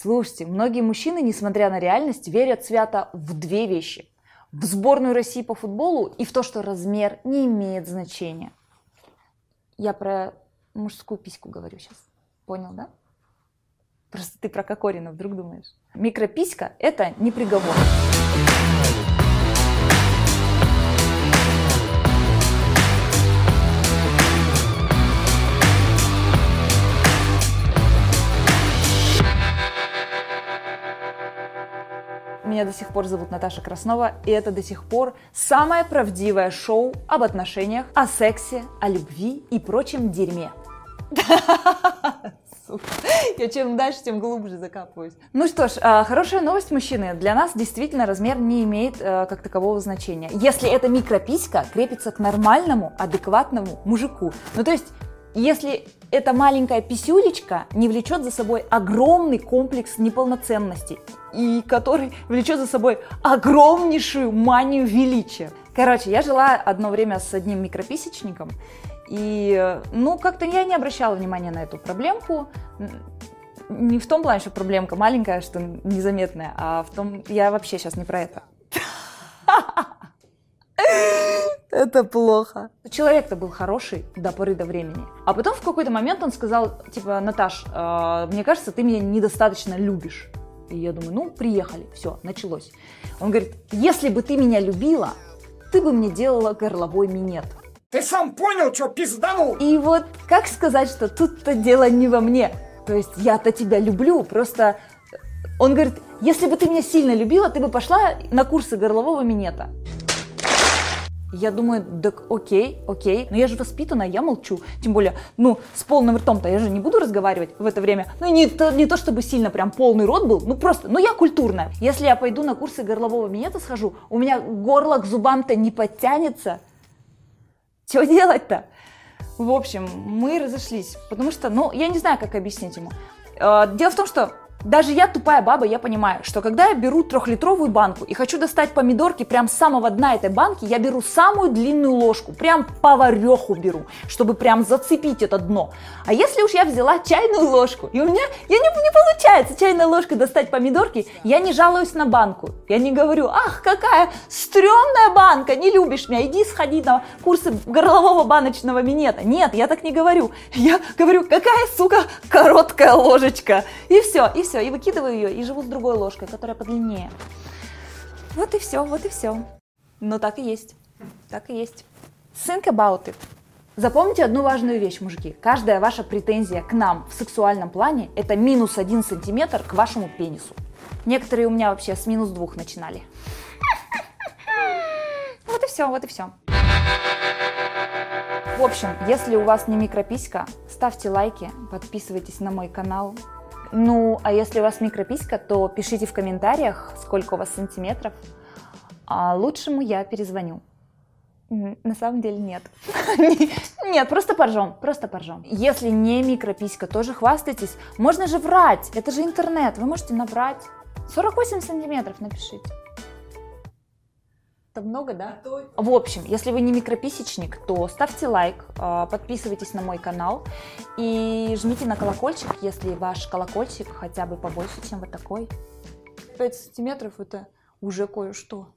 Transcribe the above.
Слушайте, многие мужчины, несмотря на реальность, верят свято в две вещи. В сборную России по футболу и в то, что размер не имеет значения. Я про мужскую письку говорю сейчас. Понял, да? Просто ты про Кокорина вдруг думаешь. Микрописька – это не приговор. Меня до сих пор зовут Наташа Краснова, и это до сих пор самое правдивое шоу об отношениях, о сексе, о любви и прочем дерьме. Я чем дальше, тем глубже закапываюсь. Ну что ж, а, хорошая новость, мужчины. Для нас действительно размер не имеет э, как такового значения. Если эта микрописька крепится к нормальному, адекватному мужику. Ну то есть, если эта маленькая писюлечка не влечет за собой огромный комплекс неполноценности, и который влечет за собой огромнейшую манию величия. Короче, я жила одно время с одним микрописечником, и, ну, как-то я не обращала внимания на эту проблемку. Не в том плане, что проблемка маленькая, что незаметная, а в том, я вообще сейчас не про это. Это плохо. Человек-то был хороший до поры до времени. А потом в какой-то момент он сказал, типа, Наташ, э, мне кажется, ты меня недостаточно любишь. И я думаю, ну, приехали, все, началось. Он говорит, если бы ты меня любила, ты бы мне делала горловой минет. Ты сам понял, что пизданул? И вот как сказать, что тут-то дело не во мне? То есть я-то тебя люблю, просто... Он говорит, если бы ты меня сильно любила, ты бы пошла на курсы горлового минета. Я думаю, так окей, окей, но я же воспитана, я молчу. Тем более, ну, с полным ртом-то я же не буду разговаривать в это время. Ну, не то, не то чтобы сильно прям полный рот был, ну просто, ну я культурная. Если я пойду на курсы горлового минета схожу, у меня горло к зубам-то не подтянется. Что делать-то? В общем, мы разошлись, потому что, ну, я не знаю, как объяснить ему. Э, дело в том, что даже я, тупая баба, я понимаю, что когда я беру трехлитровую банку и хочу достать помидорки прям с самого дна этой банки, я беру самую длинную ложку, прям повареху беру, чтобы прям зацепить это дно. А если уж я взяла чайную ложку, и у меня я не, не получается чайной ложкой достать помидорки, я не жалуюсь на банку. Я не говорю, ах, какая стрёмная банка, не любишь меня, иди сходи на курсы горлового баночного минета. Нет, я так не говорю. Я говорю, какая, сука, короткая ложечка. И все, и все, и выкидываю ее, и живу с другой ложкой, которая подлиннее. Вот и все, вот и все. Но так и есть. Так и есть. Think about it. Запомните одну важную вещь, мужики. Каждая ваша претензия к нам в сексуальном плане – это минус один сантиметр к вашему пенису. Некоторые у меня вообще с минус двух начинали. Вот и все, вот и все. В общем, если у вас не микрописька, ставьте лайки, подписывайтесь на мой канал, ну, а если у вас микрописька, то пишите в комментариях, сколько у вас сантиметров. А лучшему я перезвоню. На самом деле нет. Нет, просто поржем, просто поржем. Если не микрописька, тоже хвастайтесь. Можно же врать, это же интернет, вы можете наврать. 48 сантиметров напишите. Это много, да? В общем, если вы не микрописечник, то ставьте лайк, а, подписывайтесь на мой канал и жмите на колокольчик, если ваш колокольчик хотя бы побольше, чем вот такой. 5 сантиметров это уже кое-что.